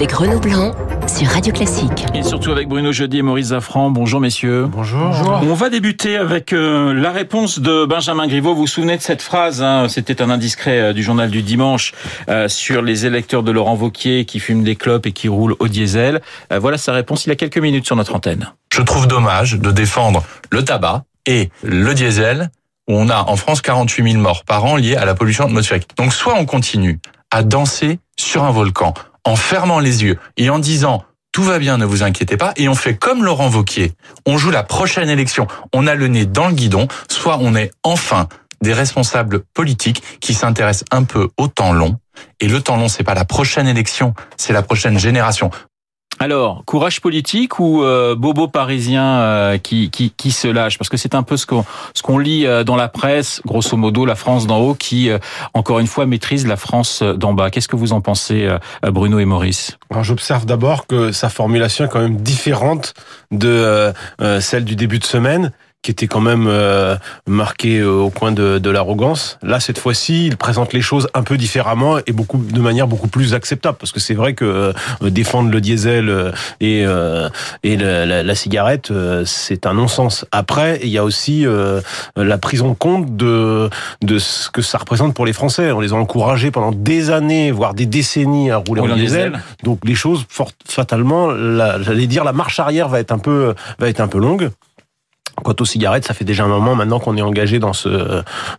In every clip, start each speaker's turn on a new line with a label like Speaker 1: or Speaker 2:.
Speaker 1: avec Renaud Blanc sur Radio Classique.
Speaker 2: Et surtout avec Bruno Jeudi et Maurice Zafran. Bonjour messieurs.
Speaker 3: Bonjour.
Speaker 2: On va débuter avec euh, la réponse de Benjamin Griveaux. Vous vous souvenez de cette phrase hein, C'était un indiscret euh, du journal du dimanche euh, sur les électeurs de Laurent Vauquier qui fument des clopes et qui roulent au diesel. Euh, voilà sa réponse il y a quelques minutes sur notre antenne.
Speaker 4: Je trouve dommage de défendre le tabac et le diesel où on a en France 48 000 morts par an liés à la pollution atmosphérique. Donc soit on continue à danser sur un volcan en fermant les yeux et en disant tout va bien, ne vous inquiétez pas, et on fait comme Laurent Vauquier, on joue la prochaine élection, on a le nez dans le guidon, soit on est enfin des responsables politiques qui s'intéressent un peu au temps long, et le temps long, c'est pas la prochaine élection, c'est la prochaine génération.
Speaker 2: Alors, courage politique ou euh, bobo parisien euh, qui, qui, qui se lâche? Parce que c'est un peu ce qu'on ce qu'on lit euh, dans la presse, grosso modo, la France d'en haut qui, euh, encore une fois, maîtrise la France d'en bas. Qu'est-ce que vous en pensez, euh, Bruno et Maurice?
Speaker 3: Alors j'observe d'abord que sa formulation est quand même différente de euh, euh, celle du début de semaine qui était quand même euh, marquée euh, au coin de, de l'arrogance. Là, cette fois-ci, il présente les choses un peu différemment et beaucoup de manière beaucoup plus acceptable. Parce que c'est vrai que euh, défendre le diesel euh, et, euh, et la, la- la cigarette, euh, c'est un non-sens. Après, il y a aussi euh, la prise en compte de, de ce que ça représente pour les Français. On les a encouragés pendant des années, voire des décennies à rouler en diesel.
Speaker 2: diesel.
Speaker 3: Donc les choses, fort, fatalement, la- j'allais dire, la marche arrière va être un peu, va être un peu longue. Quant aux cigarettes, ça fait déjà un moment maintenant qu'on est engagé dans ce,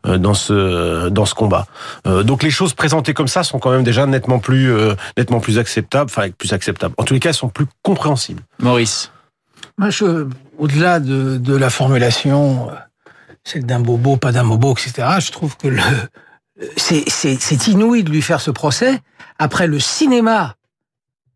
Speaker 3: euh, dans ce, dans ce combat. Euh, donc les choses présentées comme ça sont quand même déjà nettement plus, euh, nettement plus acceptables, enfin plus acceptables. En tous les cas, elles sont plus compréhensibles.
Speaker 2: Maurice
Speaker 5: Moi, je, au-delà de, de la formulation, euh, celle d'un bobo, pas d'un bobo, etc., je trouve que le, c'est, c'est, c'est inouï de lui faire ce procès après le cinéma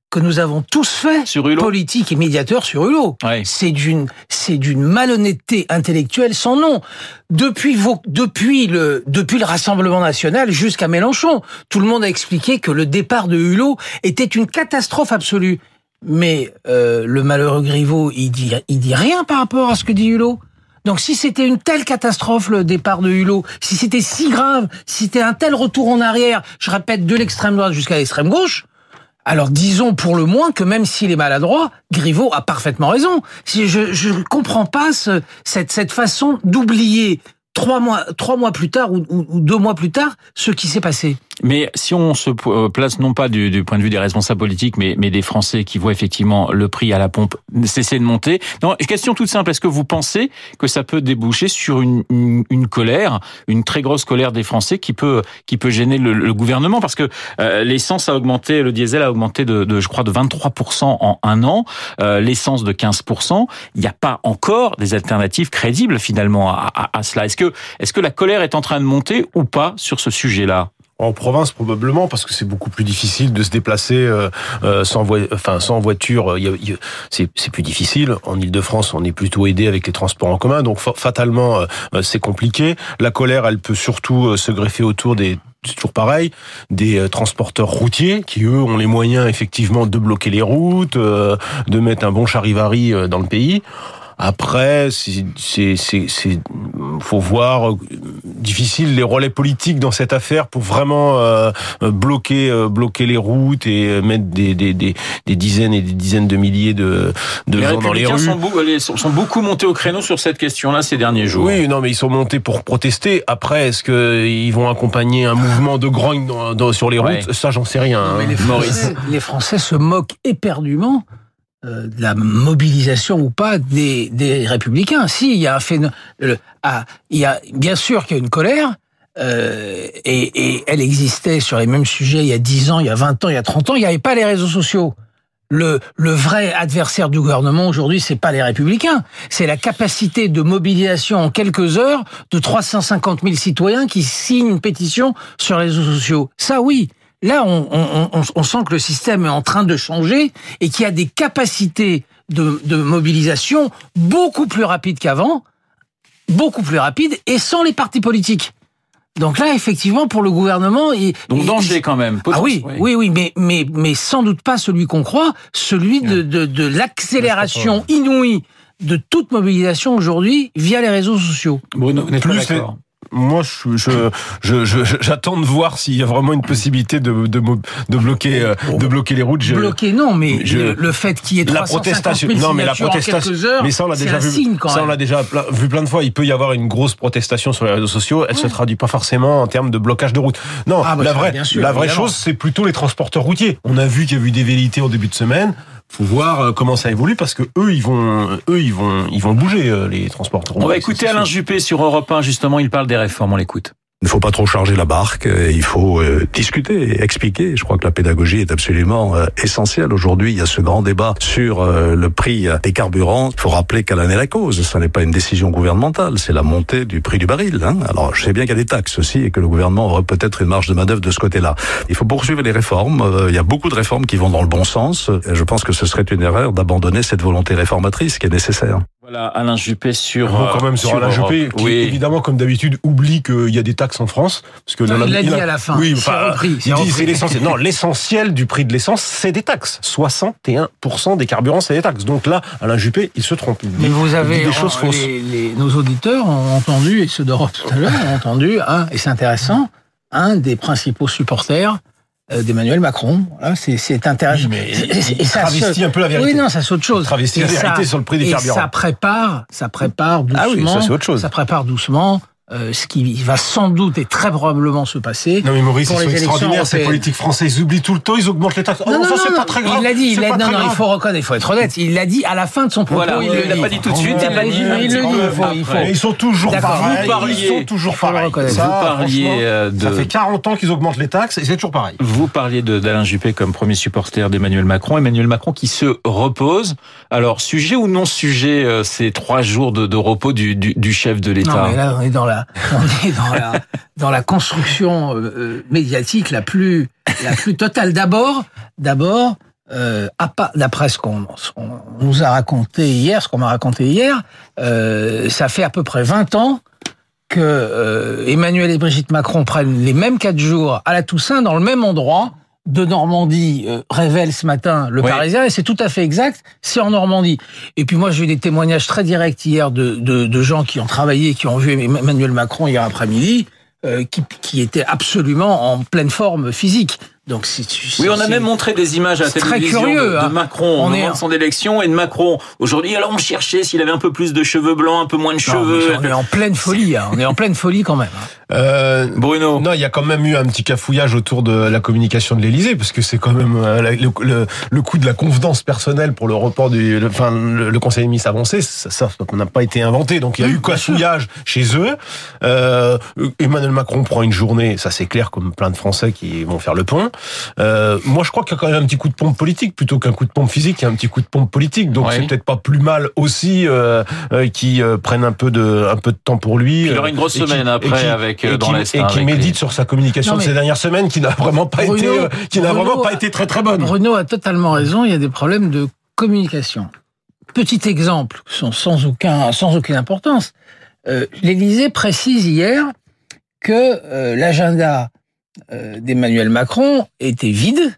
Speaker 5: que nous avons tous fait,
Speaker 2: Sur Hulot
Speaker 5: politique et médiateur sur Hulot.
Speaker 2: Ouais.
Speaker 5: C'est d'une, c'est d'une malhonnêteté intellectuelle sans nom. Depuis vos, depuis le, depuis le Rassemblement National jusqu'à Mélenchon, tout le monde a expliqué que le départ de Hulot était une catastrophe absolue. Mais euh, le malheureux Griveaux, il dit, il dit rien par rapport à ce que dit Hulot. Donc si c'était une telle catastrophe le départ de Hulot, si c'était si grave, si c'était un tel retour en arrière, je répète de l'extrême droite jusqu'à l'extrême gauche, alors disons pour le moins que même s'il est maladroit, Griveaux a parfaitement raison. Je ne comprends pas ce, cette cette façon d'oublier trois mois trois mois plus tard ou deux mois plus tard ce qui s'est passé.
Speaker 2: Mais si on se euh, place non pas du, point de vue des responsables politiques, mais, des Français qui voient effectivement le prix à la pompe cesser de monter. Non, question toute simple. Est-ce que vous pensez que ça peut déboucher sur une, colère, une très grosse colère des Français qui peut gêner le, gouvernement? Parce que euh, l'essence a augmenté, le diesel a augmenté de, je crois de 23% en un an, euh, l'essence de 15%. Il n'y a pas encore des alternatives crédibles finalement à, à, cela. Est-ce que est-ce que la colère est en train de monter ou pas sur ce sujet-là?
Speaker 3: En province probablement parce que c'est beaucoup plus difficile de se déplacer euh, euh, sans, voi- enfin, sans voiture. C'est plus difficile. En Ile-de-France, on est plutôt aidé avec les transports en commun, donc fa- fatalement euh, c'est compliqué. La colère, elle peut surtout se greffer autour des c'est toujours pareil, des transporteurs routiers qui eux ont les moyens effectivement de bloquer les routes, de mettre un bon charivari dans le pays. Après, c'est, c'est, c'est, c'est- faut voir euh, difficile les relais politiques dans cette affaire pour vraiment euh, euh, bloquer, euh, bloquer les routes et euh, mettre des, des, des, des dizaines et des dizaines de milliers de, de
Speaker 2: Les
Speaker 3: gens dans les rues.
Speaker 2: sont, beau- les- sont- sont beaucoup montés au créneau sur cette question-là ces derniers jours.
Speaker 3: Oui, non, mais ils sont montés pour protester. Après, est-ce que ils vont accompagner un mouvement de grogne dans- dans- sur les routes?
Speaker 2: Ouais.
Speaker 3: Ça, j'en sais rien. hein.
Speaker 5: Mais les. Français, les Français se moquent éperdument euh, de la mobilisation ou pas des, républicains. Si, il y a un phénomène. ah, il y a bien sûr qu'il y a une colère. euh, et, et elle existait sur les mêmes sujets il y a 10 ans, il y a 20 ans, il y a 30 ans. Il n'y avait pas les réseaux sociaux. Le, le vrai adversaire du gouvernement aujourd'hui, c'est pas les républicains, c'est la capacité de mobilisation en quelques heures de 350 000 citoyens qui signent une pétition sur les réseaux sociaux. Ça, oui. Là, on, on, on, on sent que le système est en train de changer et qu'il y a des capacités de, de mobilisation beaucoup plus rapides qu'avant, beaucoup plus rapides et sans les partis politiques. Donc là, effectivement, pour le gouvernement, il,
Speaker 2: Donc
Speaker 5: il-
Speaker 2: danger quand même.
Speaker 5: ah oui, oui, oui, mais, mais, mais sans doute pas celui qu'on croit, celui de, de, de l'accélération inouïe de toute mobilisation aujourd'hui via les réseaux sociaux.
Speaker 2: Bruno, vous n'êtes pas
Speaker 3: Plus
Speaker 2: d'accord
Speaker 3: moi, je, je, je, je- j'attends de voir s'il y a vraiment une possibilité de, de, de bloquer, euh, de bloquer les routes.
Speaker 5: Bloqué, non, mais le, le fait qu'il y ait
Speaker 3: la
Speaker 5: 350
Speaker 3: protestation,
Speaker 5: 000
Speaker 3: non mais la protestation,
Speaker 5: quelques heures,
Speaker 3: mais ça on l'a déjà vu,
Speaker 5: signe
Speaker 3: ça on l'a déjà vu plein de fois. Il peut y avoir une grosse protestation sur les réseaux sociaux. Elle se traduit pas forcément en termes de blocage de route. Non,
Speaker 5: Ah, bah,
Speaker 3: la vraie,
Speaker 5: sûr,
Speaker 3: la vraie
Speaker 5: évidemment.
Speaker 3: chose, c'est plutôt les transporteurs routiers. On a vu qu'il y a eu des velléités en début de semaine. Faut voir euh, comment ça évolue parce que eux, ils vont, eux, ils vont, ils vont bouger euh, les transporteurs.
Speaker 2: On va écouter Alain. Juppé sur Europe 1, justement, il parle des réformes, on l'écoute.
Speaker 6: Il ne faut pas trop charger la barque, euh, il faut euh, discuter expliquer. Je crois que la pédagogie est absolument euh, essentielle. Aujourd'hui, il y a ce grand débat sur euh, le prix des carburants. Il faut rappeler qu'elle en est la cause. Ce n'est pas une décision gouvernementale, c'est la montée du prix du baril. hein. Alors, je sais bien qu'il y a des taxes aussi et que le gouvernement aurait peut-être une marge de manœuvre de ce côté-là. Il faut poursuivre les réformes. Il y a beaucoup de réformes qui vont dans le bon sens. Je pense que ce serait une erreur d'abandonner cette volonté réformatrice qui est nécessaire.
Speaker 2: Voilà, Alain Juppé sur.
Speaker 3: Bon, quand
Speaker 2: euh,
Speaker 3: même sur, Alain
Speaker 2: Europe.
Speaker 3: Juppé, qui
Speaker 2: Oui.
Speaker 3: évidemment, comme d'habitude, oublie qu'il y a des taxes en France. Parce que
Speaker 5: Non,
Speaker 3: a-
Speaker 5: il l'a dit
Speaker 3: a-
Speaker 5: à la fin.
Speaker 3: Oui, enfin,
Speaker 5: repris,
Speaker 3: il dit c'est l'essentiel. Non, l'essentiel du prix de l'essence, c'est des taxes. 61% des carburants, c'est des taxes. Donc là, Alain Juppé, il se trompe. Il dit-
Speaker 5: Mais vous avez
Speaker 3: des choses
Speaker 5: en-
Speaker 3: fausses.
Speaker 5: les- les- nos auditeurs ont entendu et ceux d'Europe tout à l'heure ont entendu un et c'est intéressant un des principaux supporters euh, d'Emmanuel Macron. Voilà, c'est intéressant.
Speaker 3: Oui, mais
Speaker 5: Et-
Speaker 3: il
Speaker 5: et ça
Speaker 3: travestit un peu la vérité.
Speaker 5: Oui, non, ça c'est autre chose.
Speaker 3: travestit
Speaker 5: Et
Speaker 3: la
Speaker 5: ça-
Speaker 3: vérité sur le prix des carburants.
Speaker 5: Ça prépare, ça prépare doucement.
Speaker 3: Ah oui, ça, c'est autre chose.
Speaker 5: Ça prépare doucement euh, ce qui va sans doute et très probablement se passer.
Speaker 3: Non mais Maurice,
Speaker 5: pour
Speaker 3: ils sont
Speaker 5: les
Speaker 3: extraordinaires, ces politiques français. Ils oublient tout le temps, ils augmentent les taxes. Oh
Speaker 5: Non,
Speaker 3: non,
Speaker 5: non,
Speaker 3: ça c'est
Speaker 5: non,
Speaker 3: pas très grave.
Speaker 5: Il l'a dit, il l'a non, non, il faut reconnaître, il faut être honnête. Il l'a dit à la fin de son propos.
Speaker 2: Voilà,
Speaker 5: il
Speaker 2: il
Speaker 5: le
Speaker 2: l'a pas dit tout de suite, il l'a dit.
Speaker 5: Il le dit, il faut,
Speaker 3: ils sont toujours
Speaker 5: D'accord.
Speaker 3: pareils.
Speaker 2: Vous parliez-
Speaker 3: ils sont toujours pareils. Ça,
Speaker 2: Vous parliez, euh, de-
Speaker 3: Ça fait 40 ans qu'ils augmentent les taxes et c'est toujours pareil.
Speaker 2: Vous parliez d'Alain Juppé comme premier supporter d'Emmanuel Macron. Emmanuel Macron qui se repose. Alors, sujet ou non sujet, euh, ces trois jours de, de repos du, du, du chef de
Speaker 5: Non,
Speaker 2: l'État
Speaker 5: mais là, on est dans la, on est dans la, dans la construction euh, euh, médiatique la plus, la plus totale. D'abord, d'abord, euh, d'après ce qu'on nous a raconté hier, ce qu'on m'a raconté hier, euh, ça fait à peu près 20 ans que Emmanuel et Brigitte Macron prennent les mêmes quatre jours à la Toussaint dans le même endroit de Normandie euh, révèle ce matin le
Speaker 2: Oui.
Speaker 5: Parisien et c'est tout à fait exact, c'est en Normandie. Et puis moi j'ai eu des témoignages très directs hier de, de, de gens qui ont travaillé, qui ont vu Emmanuel Macron hier après-midi, euh, qui, qui étaient absolument en pleine forme physique. Donc c'est
Speaker 2: Oui, on a même montré des images à la
Speaker 5: très
Speaker 2: télévision
Speaker 5: curieux,
Speaker 2: de, de
Speaker 5: hein.
Speaker 2: Macron au
Speaker 5: On
Speaker 2: moment
Speaker 5: est-
Speaker 2: de son élection et de Macron aujourd'hui. Alors on cherchait s'il avait un peu plus de cheveux blancs, un peu moins de
Speaker 5: Non,
Speaker 2: cheveux.
Speaker 5: on est en pleine folie, hein. on est en pleine folie quand même. hein.
Speaker 3: Euh,
Speaker 2: Bruno.
Speaker 3: Non, il y a quand même eu un petit cafouillage autour de la communication de l'Élysée, parce que c'est quand même euh, le, le, le coup de la convenance personnelle pour le report du, le, enfin, le, le Conseil des ministres avancé, ça, ça n'a pas été inventé. Donc il y a eu cafouillage chez eux. Euh, Emmanuel Macron prend une journée, ça c'est clair, comme plein de Français qui vont faire le pont. Euh, moi, je crois qu'il y a quand même un petit coup de pompe politique plutôt qu'un coup de pompe physique. Il y a un petit coup de pompe politique, donc
Speaker 2: Ouais.
Speaker 3: c'est peut-être pas plus mal aussi euh, euh, qui euh, prennent un peu de un peu de temps pour lui.
Speaker 2: Il aura une grosse
Speaker 3: qui-
Speaker 2: semaine
Speaker 3: et
Speaker 2: après
Speaker 3: qui-
Speaker 2: avec, euh,
Speaker 3: et
Speaker 2: dans
Speaker 3: qui-
Speaker 2: l'Est,
Speaker 3: et
Speaker 2: hein,
Speaker 3: qui
Speaker 2: avec
Speaker 3: médite
Speaker 2: les-
Speaker 3: sur sa communication
Speaker 5: Non,
Speaker 3: de ces dernières semaines qui n'a vraiment pas
Speaker 5: Bruno-
Speaker 3: été euh, qui n'a vraiment pas
Speaker 5: a-
Speaker 3: été très très bonne.
Speaker 5: Bruno a totalement raison, il y a des problèmes de communication. Petit exemple, sans, sans, aucun, sans aucune importance. Euh, L'Élysée précise hier que euh, l'agenda euh, d'Emmanuel Macron était vide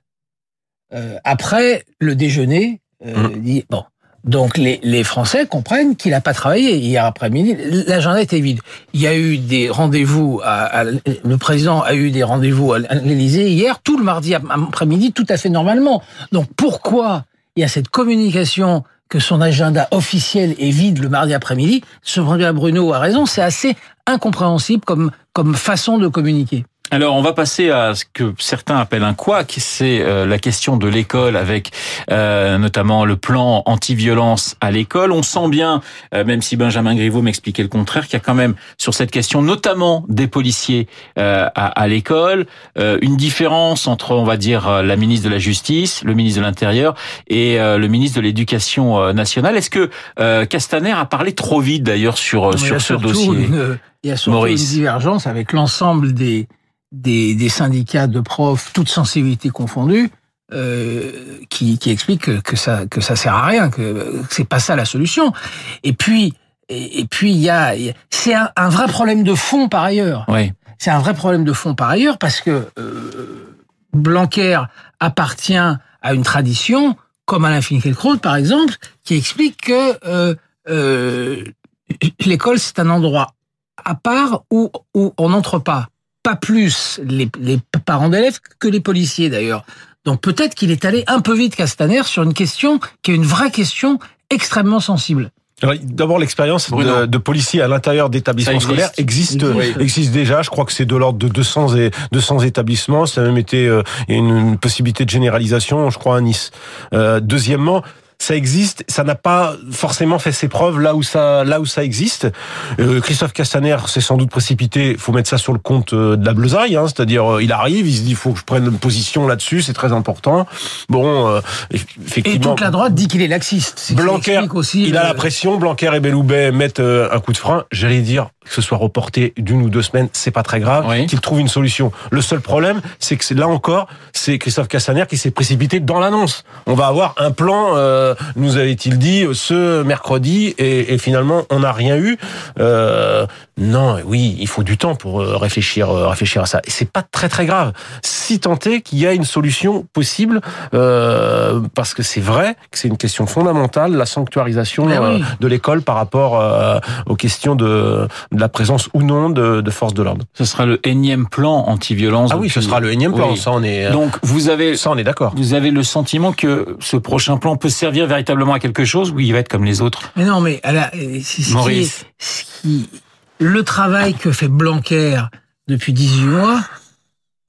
Speaker 5: euh, après le déjeuner. euh, dit- bon. Donc les, les Français comprennent qu'il n'a pas travaillé hier après-midi. L'agenda était vide. Il y a eu des rendez-vous. À, à- le président a eu des rendez-vous à l'Élysée hier, tout le mardi après-midi, tout à fait normalement. Donc pourquoi il y a cette communication que son agenda officiel est vide le mardi après-midi? Ce Bruno a raison, c'est assez incompréhensible comme comme façon de communiquer.
Speaker 2: Alors, on va passer à ce que certains appellent un couac, c'est euh, la question de l'école avec euh, notamment le plan anti-violence à l'école. On sent bien, euh, même si Benjamin Griveaux m'expliquait le contraire, qu'il y a quand même sur cette question, notamment des policiers euh, à, à l'école, euh, une différence entre, on va dire, la ministre de la Justice, le ministre de l'Intérieur et euh, le ministre de l'Éducation nationale. Est-ce que euh, Castaner a parlé trop vite d'ailleurs sur,
Speaker 5: Mais
Speaker 2: sur ce dossier
Speaker 5: une- il y a surtout
Speaker 2: Maurice?
Speaker 5: une divergence avec l'ensemble des, des, des syndicats de profs, toutes sensibilités confondues, euh, qui, qui explique que, que ça que ça sert à rien, que, que c'est pas ça la solution. Et puis et, et puis il y a, y a- c'est un, un vrai problème de fond par ailleurs.
Speaker 2: Oui.
Speaker 5: C'est un vrai problème de fond par ailleurs parce que euh, Blanquer appartient à une tradition, comme Alain Finkielkraut par exemple, qui explique que euh, euh, l'école c'est un endroit à part où, où on n'entre pas, pas plus les, les parents d'élèves que les policiers d'ailleurs. Donc peut-être qu'il est allé un peu vite Castaner sur une question qui est une vraie question extrêmement sensible.
Speaker 3: Alors, D'abord, l'expérience de, de policiers à l'intérieur d'établissements scolaires existe,
Speaker 5: Existe.
Speaker 3: existe déjà. Je crois que c'est de l'ordre de 200 et 200 établissements. Ça a même été euh, une possibilité de généralisation, je crois, à Nice. Euh, deuxièmement. Ça existe, ça n'a pas forcément fait ses preuves là où ça, là où ça existe. Euh, Christophe Castaner s'est sans doute précipité. Il faut mettre ça sur le compte euh, de la bleusaille, hein, c'est-à-dire euh, il arrive, il se dit il faut que je prenne une position là-dessus, c'est très important. Bon, euh,
Speaker 5: Et
Speaker 3: effectivement.
Speaker 5: toute la droite dit qu'il est laxiste.
Speaker 3: Blanquer,
Speaker 5: aussi
Speaker 3: il a la pression. Blanquer et Belloubet mettent euh, un coup de frein. J'allais dire que ce soit reporté d'une ou deux semaines, c'est pas très grave.
Speaker 2: Oui.
Speaker 3: Qu'il trouve une solution. Le seul problème, c'est que c'est- là encore, c'est Christophe Castaner qui s'est précipité dans l'annonce. On va avoir un plan, euh, nous avait-il dit, ce mercredi, et, et finalement, on n'a rien eu. Euh, non, oui, il faut du temps pour euh, réfléchir, euh, réfléchir à ça. Et c'est pas très très grave. Si tant est qu'il y a une solution possible, euh, parce que c'est vrai que c'est une question fondamentale, la sanctuarisation
Speaker 5: oui.
Speaker 3: euh, de l'école par rapport euh, aux questions de, de la présence ou non de, de forces de l'ordre.
Speaker 2: Ce sera le énième plan anti-violence.
Speaker 3: Ah oui, ce sera le énième plan.
Speaker 2: Oui.
Speaker 3: Ça, on est,
Speaker 2: Donc vous avez
Speaker 3: ça, on est d'accord.
Speaker 2: vous avez le sentiment que ce prochain plan peut servir véritablement à quelque chose ou il va être comme les autres?
Speaker 5: Mais non, mais elle a- c'est ce qui est-
Speaker 2: Maurice.
Speaker 5: ce qui- le travail que fait Blanquer depuis 18 mois,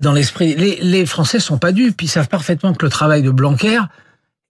Speaker 5: dans l'esprit, les, les Français sont pas dupes, ils savent parfaitement que le travail de Blanquer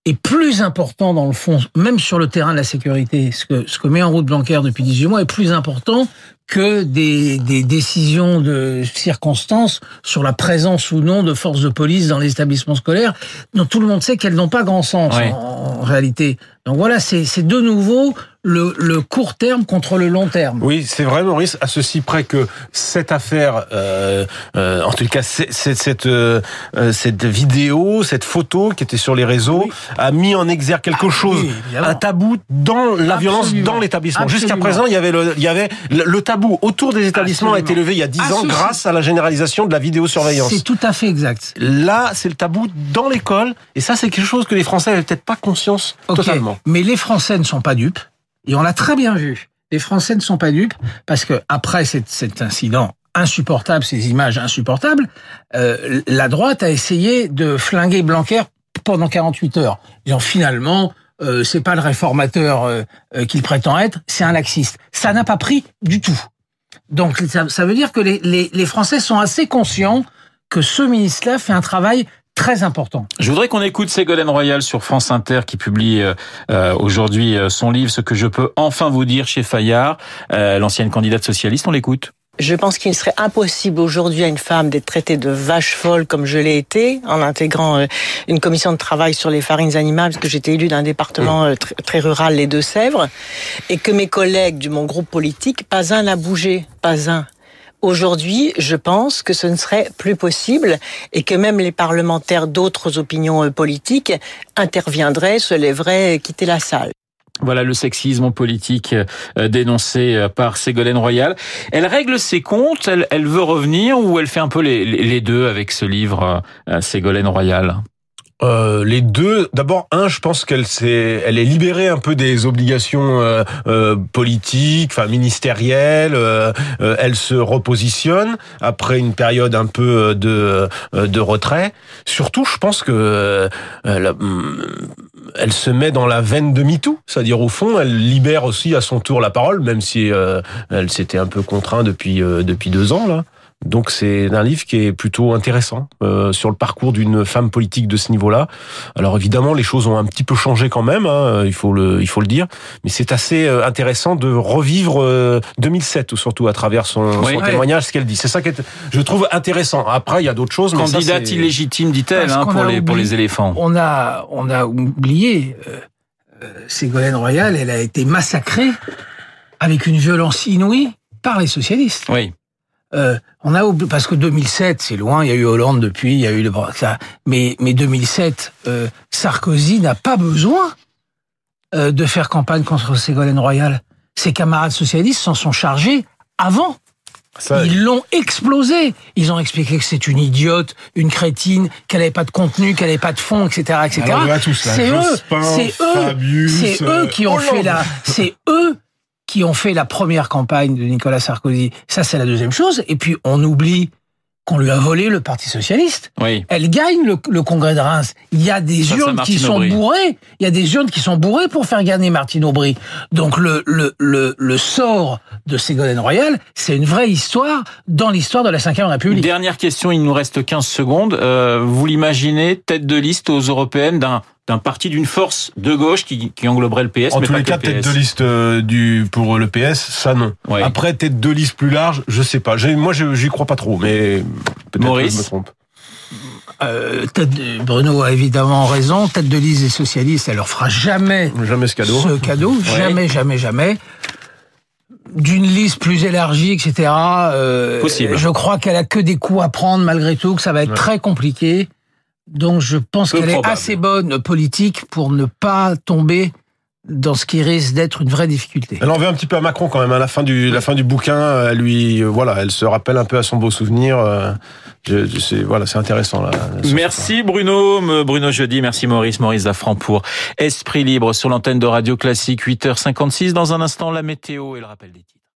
Speaker 5: est plus important dans le fond, même sur le terrain de la sécurité. Ce que, ce que met en route Blanquer depuis 18 mois est plus important que des, des décisions de circonstances sur la présence ou non de forces de police dans les établissements scolaires, dont tout le monde sait qu'elles n'ont pas grand sens en réalité. Donc voilà, c'est c'est de nouveau le, le court terme contre le long terme.
Speaker 3: Oui, c'est vrai, Maurice, à ceci près que cette affaire, euh, euh, en tout cas, c'est- c'est- cette, euh, euh, cette vidéo, cette photo qui était sur les réseaux,
Speaker 5: Oui.
Speaker 3: a mis en exergue quelque
Speaker 5: Ah,
Speaker 3: chose,
Speaker 5: oui,
Speaker 3: un tabou dans la violence dans l'établissement. Jusqu'à présent, il y avait le, il y avait le, le tabou autour des établissements a été levé il y a dix ans grâce à la généralisation de la vidéosurveillance.
Speaker 5: C'est tout à fait exact.
Speaker 3: Là, c'est le tabou dans l'école, et ça, c'est quelque chose que les Français n'avaient peut-être pas conscience totalement.
Speaker 5: Mais les Français ne sont pas dupes, et on l'a très bien vu. Les Français ne sont pas dupes, parce que après cet, incident insupportable, ces images insupportables, euh, la droite a essayé de flinguer Blanquer pendant 48 heures. Disant finalement, euh, c'est pas le réformateur euh, euh, qu'il prétend être, c'est un laxiste. Ça n'a pas pris du tout. Donc ça, veut dire que les, les, les Français sont assez conscients que ce ministre-là fait un travail très important.
Speaker 2: Je voudrais qu'on écoute Ségolène Royal sur France Inter qui publie euh, euh, aujourd'hui euh, son livre Ce que je peux enfin vous dire chez Fayard, euh, l'ancienne candidate socialiste. On l'écoute.
Speaker 7: Je pense qu'il serait impossible aujourd'hui à une femme d'être traitée de vache folle comme je l'ai été en intégrant une commission de travail sur les farines animales parce que j'étais élue d'un département tr- très rural, les Deux-Sèvres, et que mes collègues de mon groupe politique, pas un n'a bougé, pas un. Aujourd'hui, je pense que ce ne serait plus possible et que même les parlementaires d'autres opinions euh, politiques interviendraient, se lèveraient, et quitter la salle.
Speaker 2: Voilà le sexisme politique euh, dénoncé euh, par Ségolène Royal. Elle règle ses comptes, elle, veut revenir ou elle fait un peu les, deux avec ce livre, euh, Ségolène Royal?
Speaker 3: Euh, les deux, d'abord un, je pense qu'elle s'est, elle est libérée un peu des obligations euh, euh, politiques, enfin ministérielles. euh, euh, elle se repositionne après une période un peu de euh, de retrait. Surtout, je pense que euh, elle, se met dans la veine de MeToo, c'est-à-dire au fond, elle libère aussi à son tour la parole, même si elle s'était un peu contraint depuis depuis deux ans là. Donc c'est un livre qui est plutôt intéressant euh, sur le parcours d'une femme politique de ce niveau-là. Alors évidemment, les choses ont un petit peu changé quand même, hein, il faut le il faut le dire, mais c'est assez euh, intéressant de revivre euh, 2007 ou surtout à travers son,
Speaker 2: Oui.
Speaker 3: son
Speaker 5: Ouais.
Speaker 3: témoignage, ce qu'elle dit. C'est ça qui est, je trouve intéressant. Après, il y a d'autres choses, mais ça,
Speaker 2: Candidate illégitime, dit-elle, hein, pour,
Speaker 5: a
Speaker 2: les, pour les éléphants.
Speaker 5: On a, on a oublié, euh, euh, Ségolène Royal, elle a été massacrée avec une violence inouïe par les socialistes.
Speaker 2: Oui.
Speaker 5: Euh, on a parce que 2007, c'est loin, il y a eu Hollande depuis, il y a eu le ça, mais mais 2007, euh, Sarkozy n'a pas besoin euh, de faire campagne contre Ségolène Royal. Ses camarades socialistes s'en sont chargés avant.
Speaker 3: ça-
Speaker 5: Ils l'ont explosé. Ils ont expliqué que c'est une idiote, une crétine, qu'elle n'avait pas de contenu, qu'elle n'avait pas de fond, etc., etc. C'est eux, c'est eux, c'est eux qui ont
Speaker 3: Hollande.
Speaker 5: fait la, c'est eux qui ont fait la première campagne de Nicolas Sarkozy. Ça, c'est la deuxième chose. Et puis, on oublie qu'on lui a volé le Parti socialiste.
Speaker 2: Oui.
Speaker 5: Elle gagne le, le congrès de Reims. Il y a des
Speaker 2: Ça,
Speaker 5: urnes qui sont
Speaker 2: Aubry.
Speaker 5: bourrées. Il y a des urnes qui sont bourrées pour faire gagner Martine Aubry. Donc le, le, le, le sort de Ségolène Royal, c'est une vraie histoire dans l'histoire de la Ve République.
Speaker 2: Dernière question, il nous reste 15 secondes. Euh, vous l'imaginez tête de liste aux européennes d'un d'un parti d'une force de gauche qui, qui engloberait le PS,
Speaker 3: En
Speaker 2: mais
Speaker 3: tous
Speaker 2: pas
Speaker 3: les cas,
Speaker 2: le
Speaker 3: tête
Speaker 2: PS.
Speaker 3: de liste euh, du pour le PS, ça non.
Speaker 2: Ouais.
Speaker 3: Après, tête de liste plus large, je sais pas. J'ai- Moi, j'y crois pas trop, mais peut-être que je me trompe.
Speaker 5: Euh, tête de- Bruno a évidemment raison. Tête de liste des socialistes, elle leur fera jamais
Speaker 3: Jamais ce cadeau.
Speaker 5: ce cadeau. Jamais, jamais, jamais. D'une liste plus élargie, etc. euh,
Speaker 2: Possible.
Speaker 5: Je crois qu'elle a que des coups à prendre malgré tout, que ça va être
Speaker 3: Ouais.
Speaker 5: très compliqué. Donc je pense qu'elle est assez bonne politique pour ne pas tomber dans ce qui risque d'être une vraie difficulté.
Speaker 3: Elle en veut un petit peu à Macron quand même. À la fin du la fin du bouquin, elle lui euh, voilà, elle se rappelle un peu à son beau souvenir. euh, je, je sais, voilà, c'est intéressant là.
Speaker 2: Merci Bruno, Bruno Jeudi, merci Maurice, Maurice Zafran pour Esprit Libre sur l'antenne de Radio Classique 8h56. Dans un instant, la météo et le rappel des titres.